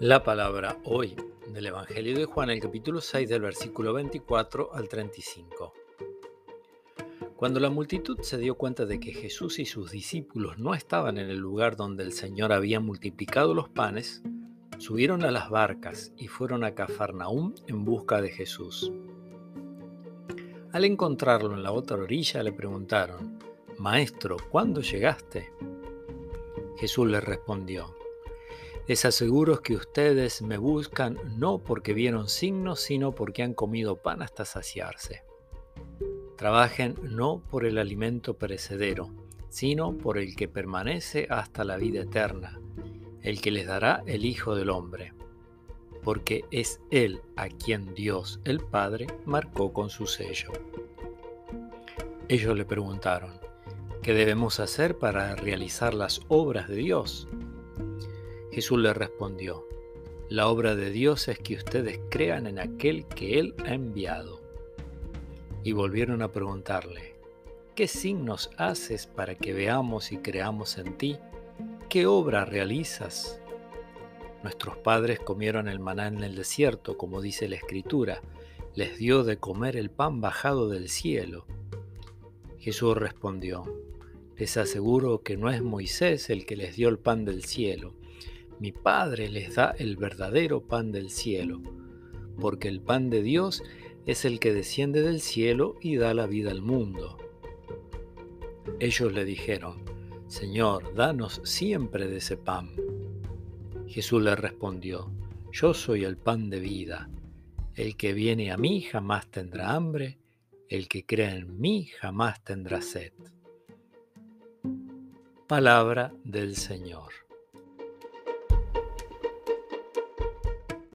La palabra hoy del Evangelio de Juan, el capítulo 6 del versículo 24 al 35. Cuando la multitud se dio cuenta de que Jesús y sus discípulos no estaban en el lugar donde el Señor había multiplicado los panes, subieron a las barcas y fueron a Cafarnaúm en busca de Jesús. Al encontrarlo en la otra orilla le preguntaron, Maestro, ¿cuándo llegaste? Jesús les respondió, les aseguro que ustedes me buscan no porque vieron signos, sino porque han comido pan hasta saciarse. Trabajen no por el alimento perecedero, sino por el que permanece hasta la vida eterna, el que les dará el Hijo del Hombre, porque es Él a quien Dios el Padre marcó con su sello. Ellos le preguntaron, ¿qué debemos hacer para realizar las obras de Dios? Jesús le respondió, la obra de Dios es que ustedes crean en aquel que Él ha enviado. Y volvieron a preguntarle, ¿qué signos haces para que veamos y creamos en ti? ¿Qué obra realizas? Nuestros padres comieron el maná en el desierto, como dice la Escritura, les dio de comer el pan bajado del cielo. Jesús respondió, les aseguro que no es Moisés el que les dio el pan del cielo mi Padre les da el verdadero pan del cielo, porque el pan de Dios es el que desciende del cielo y da la vida al mundo. Ellos le dijeron, Señor, danos siempre de ese pan. Jesús le respondió, Yo soy el pan de vida. El que viene a mí jamás tendrá hambre, el que cree en mí jamás tendrá sed. Palabra del Señor.